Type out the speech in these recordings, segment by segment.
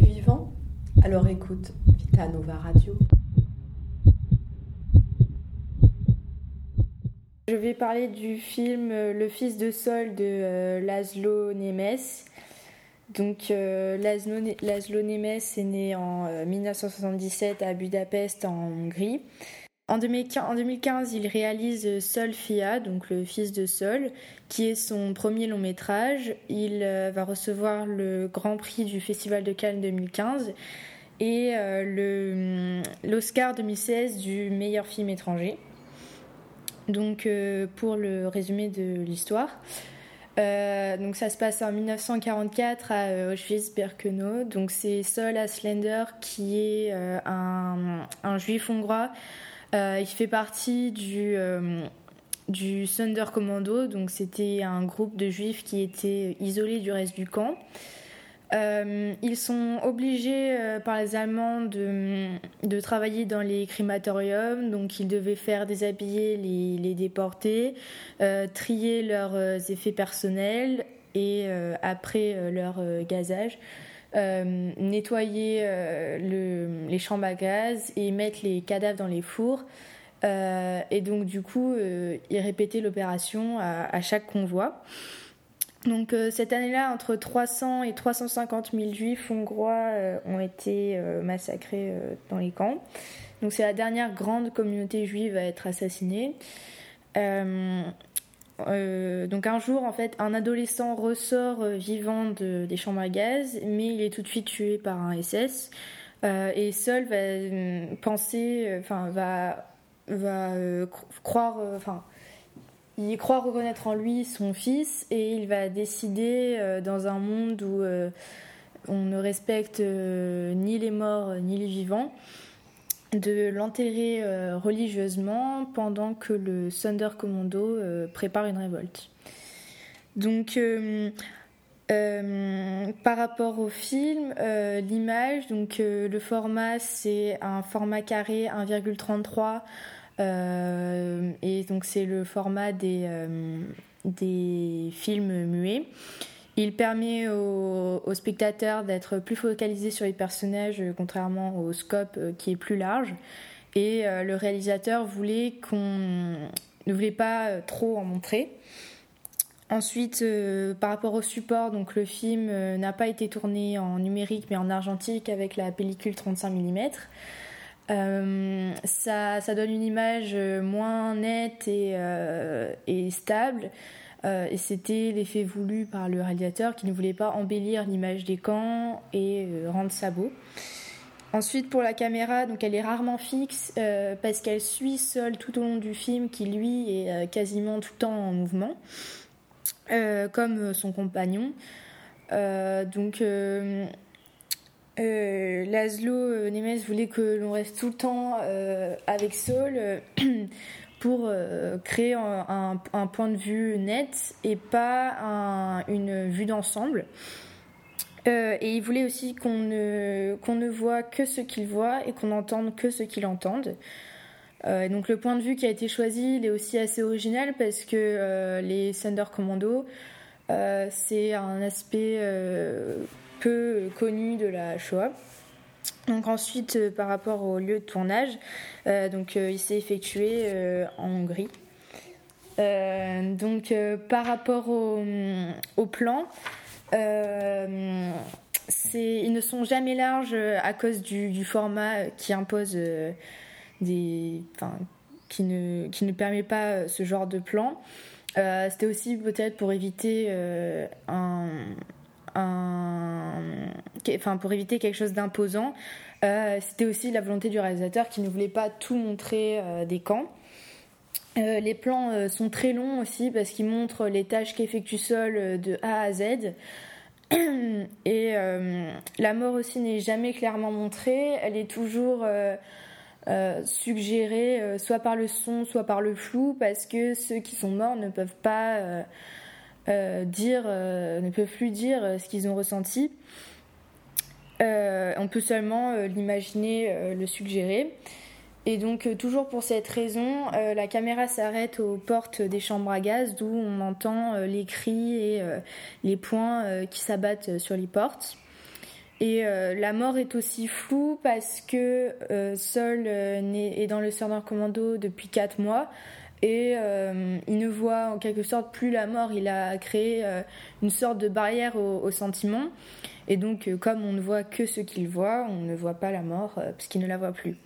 Vivant Alors écoute Vita Nova Radio. Je vais parler du film euh, Le fils de Sol de euh, Laszlo Nemes. Donc euh, Laszlo, Laszlo Nemes est né en 1977 à Budapest en Hongrie. En 2015, il réalise Sol Fia, donc le fils de Sol, qui est son premier long métrage. Il va recevoir le Grand Prix du Festival de Cannes 2015 et l'Oscar 2016 du meilleur film étranger. Donc, euh, pour le résumé de l'histoire, euh, ça se passe en 1944 à euh, Auschwitz-Birkenau. Donc c'est Sol Aslender qui est un, juif hongrois. Il fait partie du du Sonderkommando. Donc c'était un groupe de juifs qui étaient isolés du reste du camp. Euh, ils sont obligés euh, par les Allemands de, de, travailler dans les crématoriums, donc ils devaient faire déshabiller les, les déportés, euh, trier leurs effets personnels et après leur gazage, nettoyer le, les chambres à gaz et mettre les cadavres dans les fours. et donc du coup, ils répétaient l'opération à, chaque convoi. Donc euh, cette année-là, entre 300 et 350 000 juifs hongrois euh, ont été euh, massacrés dans les camps. Donc c'est la dernière grande communauté juive à être assassinée. Donc un jour, en fait, un adolescent ressort vivant des chambres à gaz, mais il est tout de suite tué par un SS. et Sol va penser, enfin va va croire, enfin il croit reconnaître en lui son fils et il va décider euh, dans un monde où euh, on ne respecte euh, ni les morts ni les vivants de l'enterrer religieusement pendant que le Thunder Commando prépare une révolte. Donc par rapport au film, l'image, donc le format c'est un format carré 1,33 euh, et donc c'est le format euh, des films muets. Il permet aux, spectateurs d'être plus focalisés sur les personnages, euh, contrairement au scope qui est plus large. Et le réalisateur voulait qu'on ne voulait pas trop en montrer. Ensuite, par rapport au support, donc le film n'a pas été tourné en numérique mais en argentique avec la pellicule 35 mm. Euh, ça, donne une image euh, moins nette et, euh, et stable. Et c'était l'effet voulu par le réalisateur qui ne voulait pas embellir l'image des camps et rendre ça beau. Ensuite, pour la caméra, donc elle est rarement fixe parce qu'elle suit seule tout au long du film, qui lui est quasiment tout le temps en mouvement, comme son compagnon. donc euh, Laszlo euh, Nemes voulait que l'on reste tout le temps euh, avec Saul euh, pour créer un, point de vue net et pas une vue d'ensemble. et il voulait aussi qu'on ne, qu'on ne voit que ce qu'il voit et qu'on n'entende que ce qu'il entend. donc le point de vue qui a été choisi, il est aussi assez original parce que les Thunder Commando, c'est un aspect peu connu de la Shoah. Donc ensuite, euh, par rapport au lieu de tournage, euh, donc euh, il s'est effectué en Hongrie. donc par rapport au, au plan, ils ne sont jamais larges à cause du, format qui impose des, qui ne, qui ne permet pas ce genre de plan. C'était aussi peut-être pour éviter un, enfin, pour éviter quelque chose d'imposant. Euh, c'était aussi la volonté du réalisateur qui ne voulait pas tout montrer euh, des camps. Euh, les plans sont très longs aussi parce qu'ils montrent les tâches qu'effectue Sol de A à Z. Et la mort aussi n'est jamais clairement montrée, elle est toujours suggérée soit par le son, soit par le flou, parce que ceux qui sont morts ne peuvent pas dire, euh, ne peuvent plus dire euh, ce qu'ils ont ressenti. on peut seulement l'imaginer, le suggérer. Et donc, toujours pour cette raison, la caméra s'arrête aux portes des chambres à gaz, d'où on entend les cris et les poings qui s'abattent sur les portes. Et la mort est aussi floue parce que Sol est dans le Southern Commando depuis 4 mois et il ne voit en quelque sorte plus la mort. Il a créé une sorte de barrière au, au sentiment. Et donc, comme on ne voit que ce qu'il voit, on ne voit pas la mort parce qu'il ne la voit plus.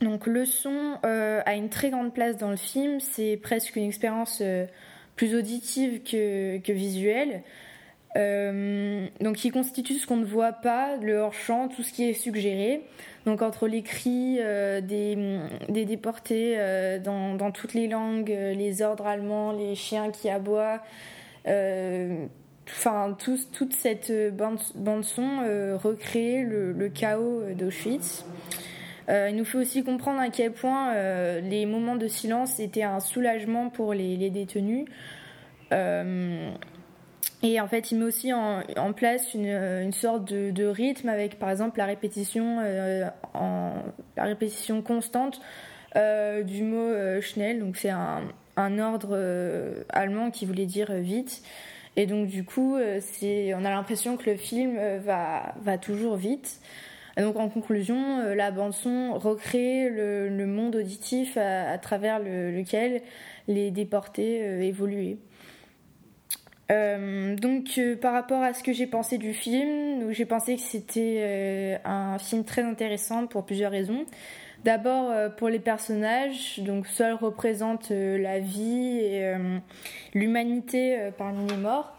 Donc le son euh, a une très grande place dans le film, c'est presque une expérience euh, plus auditive que visuelle. Euh, donc il constitue ce qu'on ne voit pas, le hors-champ, tout ce qui est suggéré. Donc entre les cris des, des, déportés dans, dans, toutes les langues, les ordres allemands, les chiens qui aboient, enfin toute cette bande, bande son recrée le, le chaos d'Auschwitz. Euh, il nous fait aussi comprendre à quel point euh, les moments de silence étaient un soulagement pour les, détenus. Euh, et en fait, il met aussi en, place une, sorte de, rythme avec, par exemple, la répétition, en, la répétition constante du mot Schnell. Donc, c'est un, ordre allemand qui voulait dire vite. Et donc, du coup, on a l'impression que le film va, va toujours vite donc en conclusion, euh, la bande son recrée le, monde auditif à, travers lequel les déportés euh, évoluaient. Euh, donc par rapport à ce que j'ai pensé du film, j'ai pensé que c'était un film très intéressant pour plusieurs raisons. D'abord pour les personnages, donc Sol représente la vie et l'humanité parmi les morts.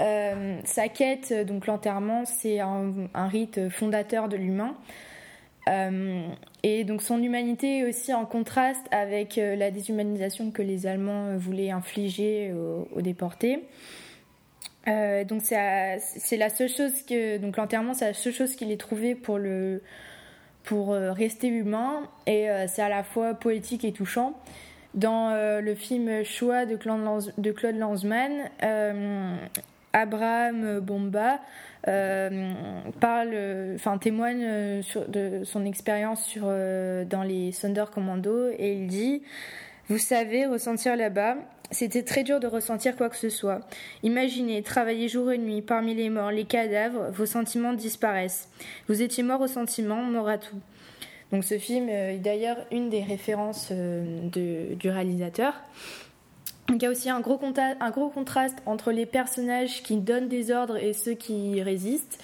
Euh, sa quête, donc l'enterrement, c'est un, rite fondateur de l'humain. Euh, et donc son humanité est aussi en contraste avec euh, la déshumanisation que les Allemands voulaient infliger aux, déportés. Donc c'est la seule chose que donc l'enterrement c'est la seule chose qu'il ait trouvé pour le pour rester humain et c'est à la fois poétique et touchant. Dans le film Choix de Claude, de Claude Lanzmann, Abraham Bomba euh, parle, enfin témoigne euh, de son expérience sur euh, dans les Thunder Commando et il dit vous savez ressentir là-bas c'était très dur de ressentir quoi que ce soit. Imaginez, travailler jour et nuit parmi les morts, les cadavres, vos sentiments disparaissent. Vous étiez mort au sentiment, mort à tout. Donc ce film est d'ailleurs une des références du réalisateur il y a aussi un gros contraste entre les personnages qui donnent des ordres et ceux qui résistent.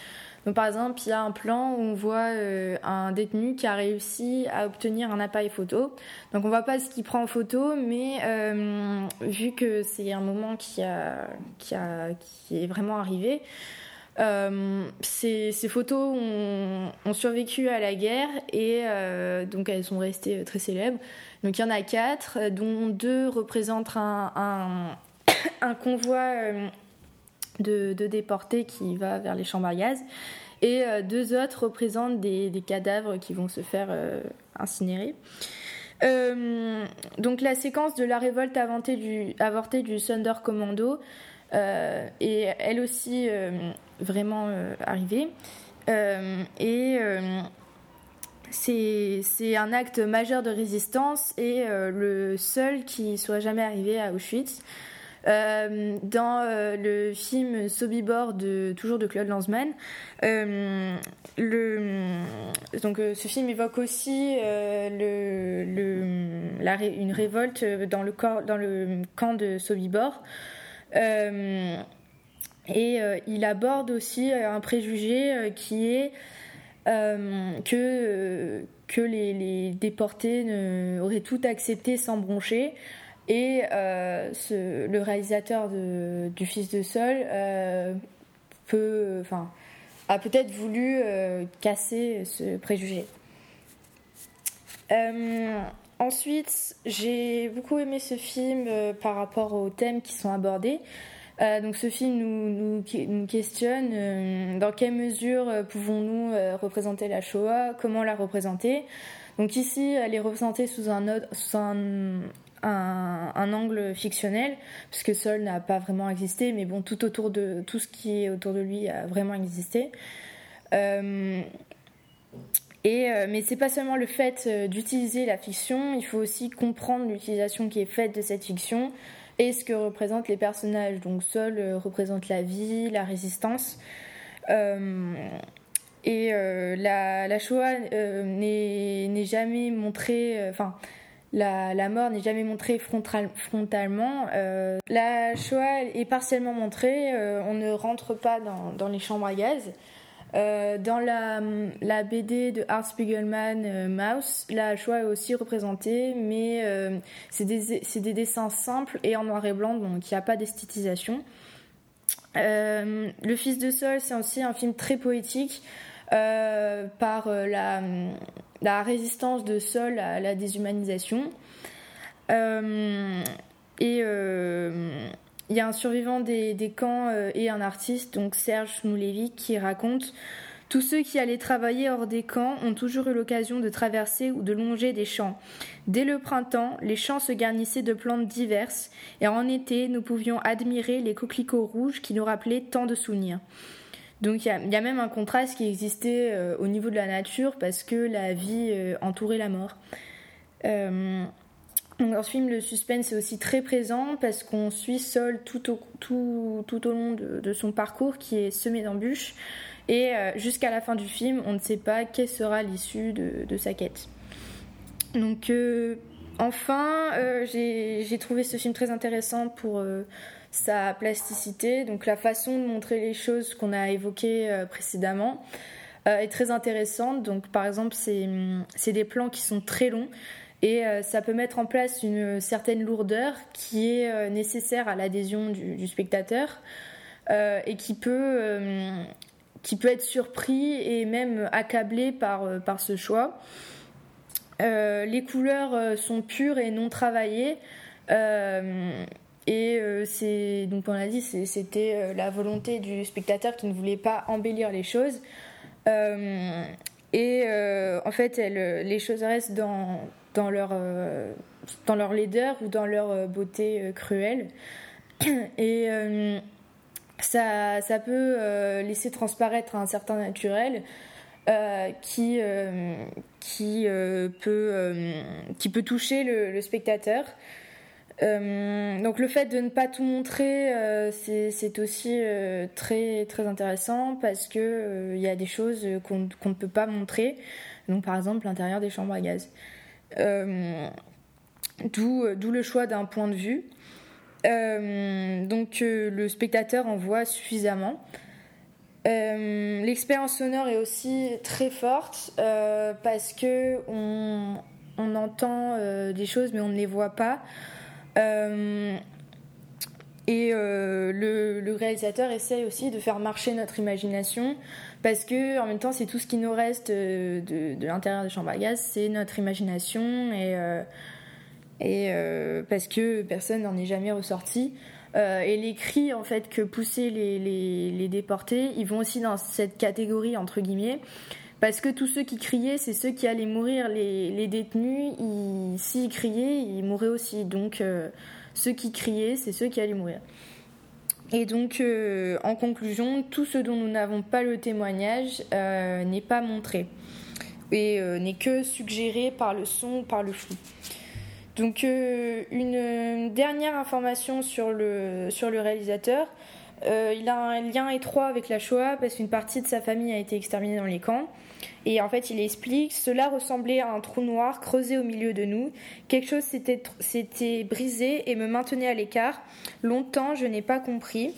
Donc, par exemple, il y a un plan où on voit euh, un détenu qui a réussi à obtenir un appareil photo. Donc on voit pas ce qu'il prend en photo, mais euh, vu que c'est un moment qui, a, est vraiment arrivé, euh, ces, photos ont, survécu à la guerre et donc elles sont restées très célèbres. Donc il y en a quatre, dont deux représentent un, convoi de, déportés qui va vers les chambres à gaz. Et euh, deux autres représentent des, cadavres qui vont se faire incinérer. donc la séquence de la révolte avortée du, avortée du Thunder Commando est elle aussi vraiment arrivée. et c'est un acte majeur de résistance et euh, le seul qui soit jamais arrivé à Auschwitz. Euh, dans euh, le film Sobibor de toujours de Claude Lanzmann, le, donc ce film évoque aussi une révolte dans le, camp de Sobibor. et il aborde aussi un préjugé qui est euh, que les, déportés auraient tout accepté sans broncher. Et euh, le réalisateur du Fils de Sol euh, a peut-être voulu casser ce préjugé. ensuite, j'ai beaucoup aimé ce film par rapport aux thèmes qui sont abordés. Euh, donc ce film nous, questionne euh, dans quelle mesure euh, pouvons-nous représenter la Shoah, comment la représenter. Donc ici, elle est représentée sous un, sous un, un, angle fictionnel, puisque Sol n'a pas vraiment existé, mais bon, tout autour de tout ce qui est autour de lui a vraiment existé. Euh, et, mais c'est pas seulement le fait d'utiliser la fiction, il faut aussi comprendre l'utilisation qui est faite de cette fiction et ce que représentent les personnages. Donc Sol euh, représente la vie, la résistance. et la, la, Shoah n'est jamais montrée, enfin, la, mort n'est jamais montrée frontal, frontalement. la Shoah est partiellement montrée, on ne rentre pas dans, les chambres à gaz. Euh, dans la, BD de Art Spiegelman, euh, Mouse, la Shoah est aussi représentée, mais euh, c'est des, des, dessins simples et en noir et blanc, donc il n'y a pas d'esthétisation. le Fils de Sol, c'est aussi un film très poétique par la, la, résistance de Sol à la déshumanisation. et il y a un survivant des, camps euh, et un artiste, donc Serge Noulevic, qui raconte Tous ceux qui allaient travailler hors des camps ont toujours eu l'occasion de traverser ou de longer des champs. Dès le printemps, les champs se garnissaient de plantes diverses, et en été, nous pouvions admirer les coquelicots rouges qui nous rappelaient tant de souvenirs. Donc il y, a même un contraste qui existait euh, au niveau de la nature parce que la vie euh, entourait la mort. Dans ce film, le suspense est aussi très présent parce qu'on suit Sol tout au, tout, tout au long de, son parcours qui est semé d'embûches. Et euh, jusqu'à la fin du film, on ne sait pas quelle sera l'issue de, de, sa quête. Donc, euh, enfin, euh, j'ai trouvé ce film très intéressant pour sa plasticité, donc la façon de montrer les choses qu'on a évoquées précédemment est très intéressante. Donc, par exemple, c'est des plans qui sont très longs. Et euh, ça peut mettre en place une certaine lourdeur qui est euh, nécessaire à l'adhésion du, spectateur euh, et qui peut, qui peut être surpris et même accablé par, par ce choix. les couleurs sont pures et non travaillées. Et c'est donc on a dit c'était la volonté du spectateur qui ne voulait pas embellir les choses. et en fait, les choses restent dans leur, euh, dans leur laideur ou dans leur euh, beauté euh, cruelle. Et ça, ça peut laisser transparaître un certain naturel qui, qui, peut, qui peut toucher le, spectateur. Donc le fait de ne pas tout montrer, c'est aussi très, très intéressant parce qu'il il y a des choses qu'on ne peut pas montrer. Donc par exemple l'intérieur des chambres à gaz. Euh, euh, d'où le choix d'un point de vue. Euh, donc le spectateur en voit suffisamment. L'expérience sonore est aussi très forte parce que on, entend des choses mais on ne les voit pas. Et le, réalisateur essaye aussi de faire marcher notre imagination parce que en même temps c'est tout ce qui nous reste euh, de, l'intérieur de chambre à gaz, c'est notre imagination et euh, euh, parce que personne n'en est jamais ressorti. et les cris en fait que poussaient les, les, déportés, ils vont aussi dans cette catégorie entre guillemets. Parce que tous ceux qui criaient, c'est ceux qui allaient mourir. Les, détenus, s'ils criaient, ils mouraient aussi. Donc, ceux qui criaient, c'est ceux qui allaient mourir. Et donc, euh, en conclusion, tout ce dont nous n'avons pas le témoignage euh, n'est pas montré et euh, n'est que suggéré par le son, par le flou. Donc, une dernière information sur le réalisateur. il a un lien étroit avec la Shoah parce qu'une partie de sa famille a été exterminée dans les camps. Et en fait, il explique Cela ressemblait à un trou noir creusé au milieu de nous. Quelque chose s'était brisé et me maintenait à l'écart. Longtemps, je n'ai pas compris.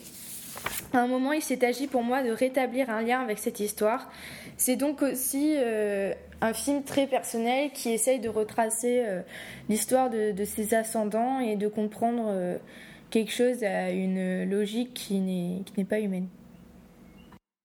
À un moment, il s'est agi pour moi de rétablir un lien avec cette histoire. C'est donc aussi euh, un film très personnel qui essaye de retracer euh, l'histoire de, ses ascendants et de comprendre euh, quelque chose à une logique qui n'est pas humaine.